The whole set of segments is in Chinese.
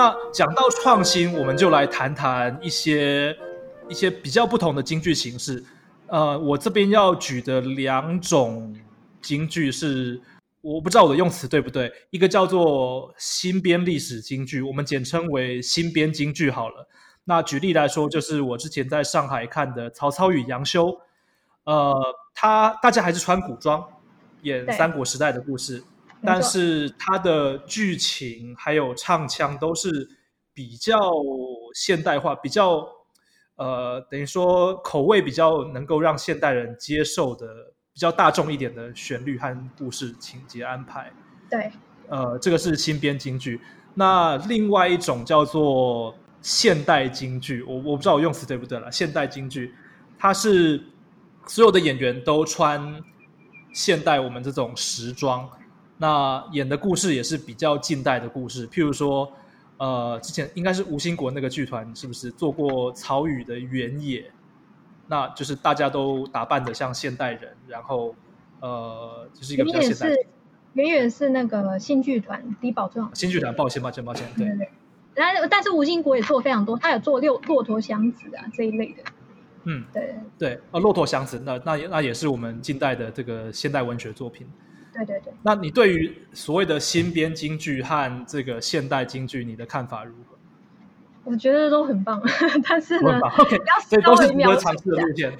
那讲到创新，我们就来谈谈一些一些比较不同的京剧形式。呃，我这边要举的两种京剧是，我不知道我的用词对不对。一个叫做新编历史京剧，我们简称为新编京剧好了。那举例来说，就是我之前在上海看的曹操与杨修，呃，他大家还是穿古装演三国时代的故事，但是它的剧情还有唱腔都是比较现代化，比较。呃，等于说口味比较能够让现代人接受的，比较大众一点的旋律和故事情节安排。对，呃，这个是新编京剧。那另外一种叫做现代京剧，我我不知道我用词对不对了。现代京剧，它是所有的演员都穿现代我们这种时装，那演的故事也是比较近代的故事，譬如说。呃，之前应该是吴兴国那个剧团，是不是做过曹禺的原野？那就是大家都打扮的像现代人，然后呃，就是一个比较现代。原野是那个新剧团低保状。新剧团，抱歉，抱歉，抱歉，对对。但但是吴兴国也做非常多，他有做六骆驼祥子啊这一类的。嗯，对对，呃，骆驼祥子，那那那也是我们近代的这个现代文学作品。对对对，那你对于所谓的新编京剧和这个现代京剧，你的看法如何？我觉得都很棒，但是呢，要稍微描述一下。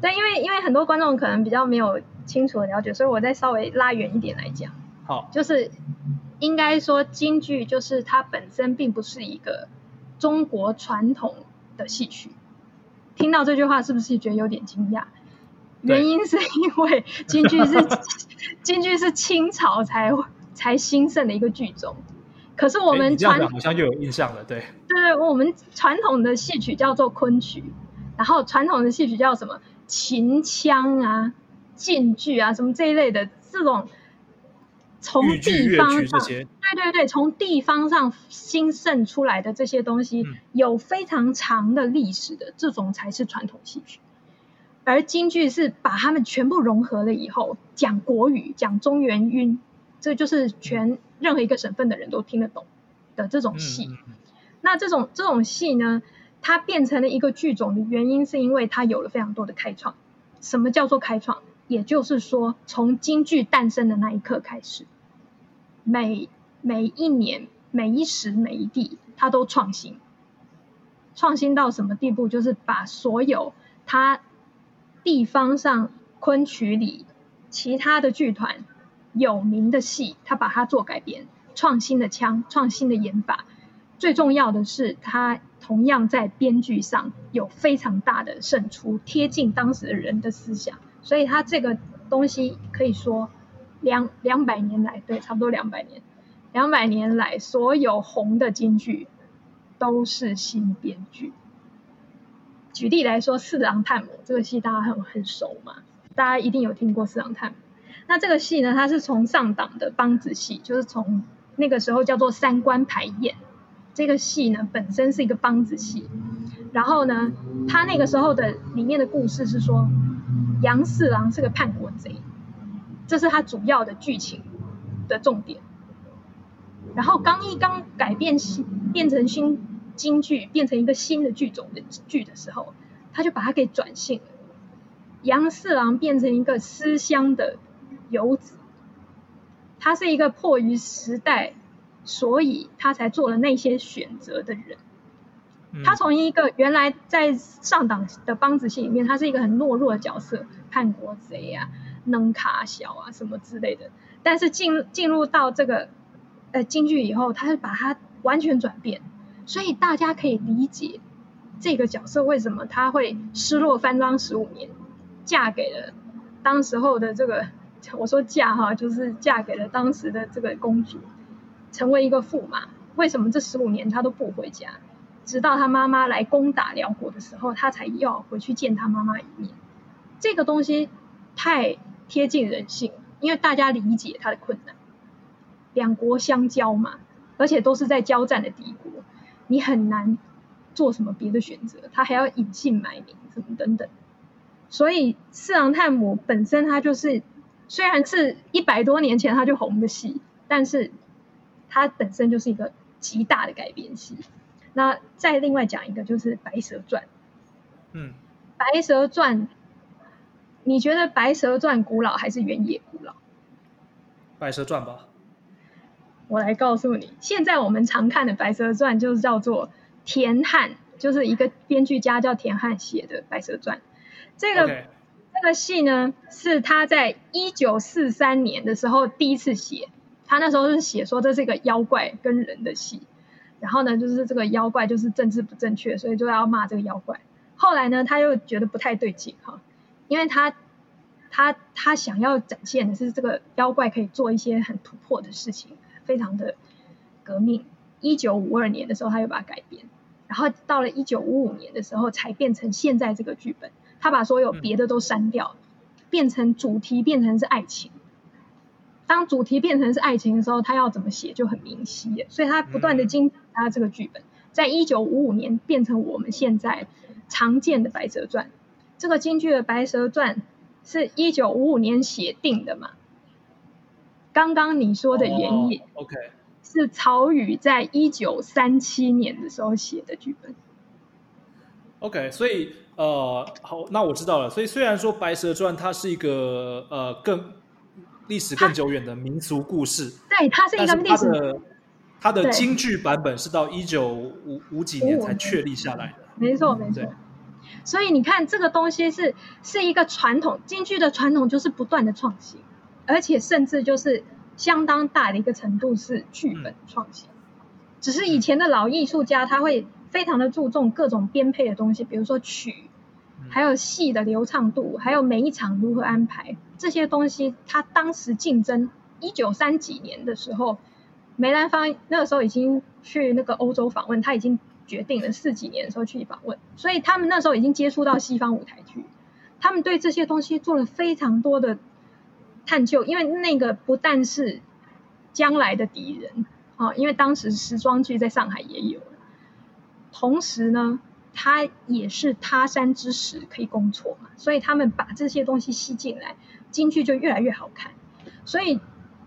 对，因为因为很多观众可能比较没有清楚的了解，所以我再稍微拉远一点来讲。好，就是应该说京剧就是它本身并不是一个中国传统的戏曲。听到这句话是不是觉得有点惊讶？原因是因为 京剧是京剧是清朝才才兴盛的一个剧种，可是我们传好像就有印象了，对。对对，我们传统的戏曲叫做昆曲，然后传统的戏曲叫什么？秦腔啊、晋剧啊什么这一类的这种从地方上，对对对，从地方上兴盛出来的这些东西，有非常长的历史的这种才是传统戏曲。而京剧是把他们全部融合了以后，讲国语，讲中原音，这就是全任何一个省份的人都听得懂的这种戏。那这种这种戏呢，它变成了一个剧种的原因，是因为它有了非常多的开创。什么叫做开创？也就是说，从京剧诞生的那一刻开始，每每一年、每一时、每一地，它都创新。创新到什么地步？就是把所有它。地方上昆曲里其他的剧团有名的戏，他把它做改编，创新的腔，创新的演法。最重要的是，他同样在编剧上有非常大的胜出，贴近当时的人的思想。所以，他这个东西可以说两两百年来，对，差不多两百年，两百年来所有红的京剧都是新编剧。举例来说，《四郎探母》这个戏大家很很熟嘛，大家一定有听过《四郎探母》。那这个戏呢，它是从上档的梆子戏，就是从那个时候叫做三官排演。这个戏呢，本身是一个梆子戏。然后呢，他那个时候的里面的故事是说，杨四郎是个叛国贼，这是他主要的剧情的重点。然后刚一刚改变戏变成新。京剧变成一个新的剧种的剧的时候，他就把它给转性了。杨四郎变成一个思乡的游子，他是一个迫于时代，所以他才做了那些选择的人。他从一个原来在上党的梆子戏里面，他是一个很懦弱的角色，叛国贼啊、能卡小啊什么之类的。但是进进入到这个呃京剧以后，他是把它完全转变。所以大家可以理解这个角色为什么他会失落翻庄十五年，嫁给了当时候的这个我说嫁哈，就是嫁给了当时的这个公主，成为一个驸马。为什么这十五年他都不回家，直到他妈妈来攻打辽国的时候，他才要回去见他妈妈一面。这个东西太贴近人性，因为大家理解他的困难。两国相交嘛，而且都是在交战的敌国。你很难做什么别的选择，他还要隐姓埋名，什么等等。所以四郎探母本身，它就是虽然是一百多年前它就红的戏，但是它本身就是一个极大的改编戏。那再另外讲一个，就是《白蛇传》。嗯，《白蛇传》，你觉得《白蛇传》古老还是原野古老？白蛇传吧。我来告诉你，现在我们常看的《白蛇传》就是叫做田汉，就是一个编剧家叫田汉写的《白蛇传》。这个这个戏呢，是他在一九四三年的时候第一次写。他那时候是写说这是一个妖怪跟人的戏，然后呢，就是这个妖怪就是政治不正确，所以就要骂这个妖怪。后来呢，他又觉得不太对劲哈，因为他他他想要展现的是这个妖怪可以做一些很突破的事情，非常的革命。一九五二年的时候，他又把它改编，然后到了一九五五年的时候，才变成现在这个剧本。他把所有别的都删掉，变成主题变成是爱情。当主题变成是爱情的时候，他要怎么写就很明晰了。所以他不断的精他这个剧本，在一九五五年变成我们现在常见的《白蛇传》。这个京剧的《白蛇传》是一九五五年写定的嘛？刚刚你说的原野、哦 OK，是曹禺在一九三七年的时候写的剧本。OK，所以呃，好，那我知道了。所以虽然说《白蛇传》它是一个呃更历史更久远的民俗故事，对，它是一个历史它的它的京剧版本是到一九五五几年才确立下来的。没错，没错。所以你看，这个东西是是一个传统，京剧的传统就是不断的创新，而且甚至就是相当大的一个程度是剧本创新。只是以前的老艺术家他会非常的注重各种编配的东西，比如说曲，还有戏的流畅度，还有每一场如何安排这些东西。他当时竞争一九三几年的时候，梅兰芳那个时候已经去那个欧洲访问，他已经决定了四几年的时候去访问，所以他们那时候已经接触到西方舞台剧，他们对这些东西做了非常多的探究，因为那个不但是将来的敌人啊，因为当时时装剧在上海也有，同时呢，它也是他山之石可以攻错嘛，所以他们把这些东西吸进来，京剧就越来越好看，所以。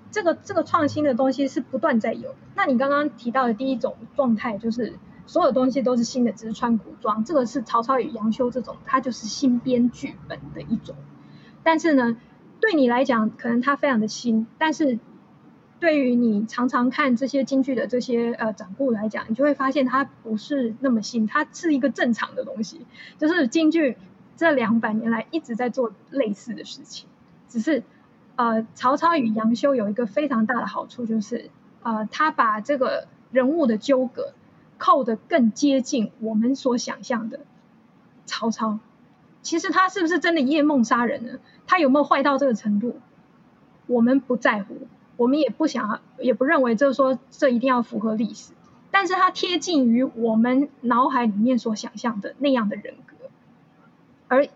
这个这个创新的东西是不断在有。那你刚刚提到的第一种状态，就是所有东西都是新的，只是穿古装。这个是曹操与杨修这种，它就是新编剧本的一种。但是呢，对你来讲，可能它非常的新，但是对于你常常看这些京剧的这些呃掌故来讲，你就会发现它不是那么新，它是一个正常的东西。就是京剧这两百年来一直在做类似的事情，只是。呃，曹操与杨修有一个非常大的好处，就是呃，他把这个人物的纠葛扣得更接近我们所想象的曹操。其实他是不是真的夜梦杀人呢？他有没有坏到这个程度？我们不在乎，我们也不想，也不认为，就是说这一定要符合历史。但是他贴近于我们脑海里面所想象的那样的人格，而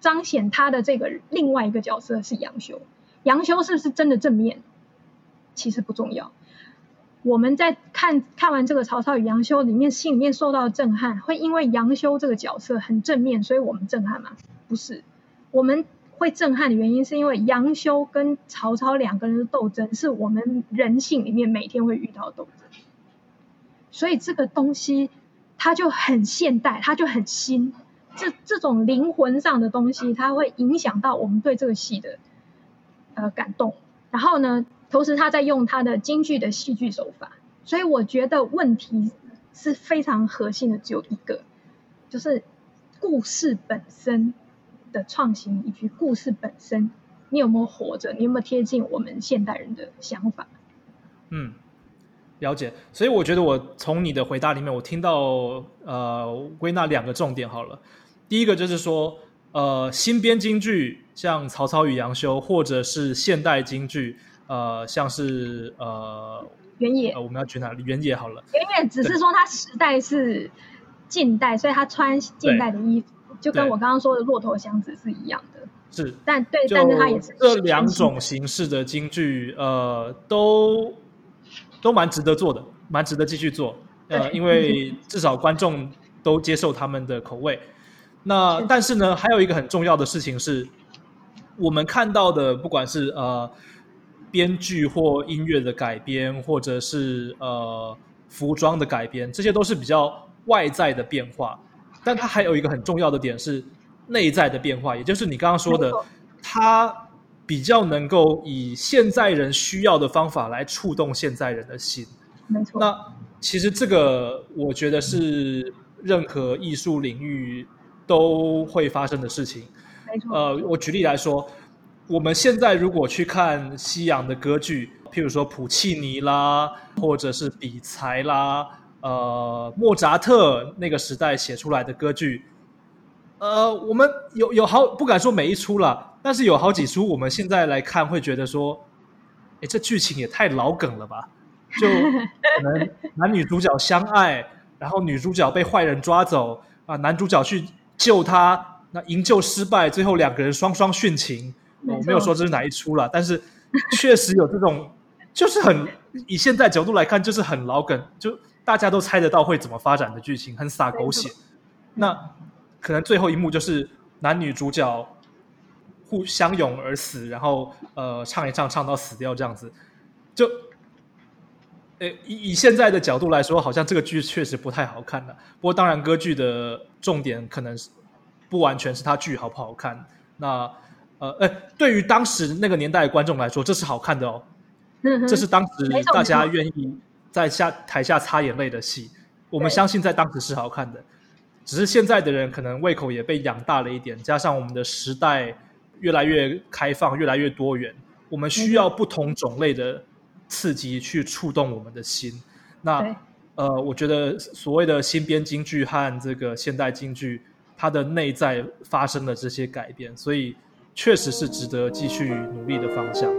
彰显他的这个另外一个角色是杨修。杨修是不是真的正面？其实不重要。我们在看看完这个曹操与杨修里面，心里面受到震撼，会因为杨修这个角色很正面，所以我们震撼吗？不是，我们会震撼的原因是因为杨修跟曹操两个人的斗争，是我们人性里面每天会遇到的斗争。所以这个东西它就很现代，它就很新。这这种灵魂上的东西，它会影响到我们对这个戏的。呃，感动。然后呢，同时他在用他的京剧的戏剧手法，所以我觉得问题是非常核心的，只有一个，就是故事本身的创新，以及故事本身，你有没有活着？你有没有贴近我们现代人的想法？嗯，了解。所以我觉得我从你的回答里面，我听到呃归纳两个重点好了。第一个就是说。呃，新编京剧像曹操与杨修，或者是现代京剧，呃，像是呃原野、呃，我们要去哪里？原野好了。原野只是说它时代是近代，所以他穿近代的衣服，就跟我刚刚说的骆驼祥子是一样的。是，但对，但是它也是这两种形式的京剧，呃，都都蛮值得做的，蛮值得继续做。呃，因为至少观众都接受他们的口味。那但是呢，还有一个很重要的事情是，我们看到的，不管是呃编剧或音乐的改编，或者是呃服装的改编，这些都是比较外在的变化。但它还有一个很重要的点是内在的变化，也就是你刚刚说的，它比较能够以现在人需要的方法来触动现在人的心。没错。那其实这个我觉得是任何艺术领域都会发生的事情。没错。呃，我举例来说，我们现在如果去看西洋的歌剧，譬如说普契尼啦，或者是比才啦。呃，莫扎特那个时代写出来的歌剧，呃，我们有有好不敢说每一出了，但是有好几出，我们现在来看会觉得说，哎，这剧情也太老梗了吧？就可能男女主角相爱，然后女主角被坏人抓走啊，男主角去救她，那营救失败，最后两个人双双殉情。我没有说这是哪一出了，但是确实有这种，就是很以现在角度来看，就是很老梗，就。大家都猜得到会怎么发展的剧情，很洒狗血。那可能最后一幕就是男女主角互相拥而死，然后呃唱一唱唱到死掉这样子。就，呃以以现在的角度来说，好像这个剧确实不太好看了。不过当然，歌剧的重点可能是不完全是它剧好不好看。那呃呃，对于当时那个年代的观众来说，这是好看的哦。这是当时大家愿意。在下台下擦眼泪的戏，我们相信在当时是好看的，只是现在的人可能胃口也被养大了一点，加上我们的时代越来越开放，越来越多元，我们需要不同种类的刺激去触动我们的心。那呃，我觉得所谓的新编京剧和这个现代京剧，它的内在发生了这些改变，所以确实是值得继续努力的方向。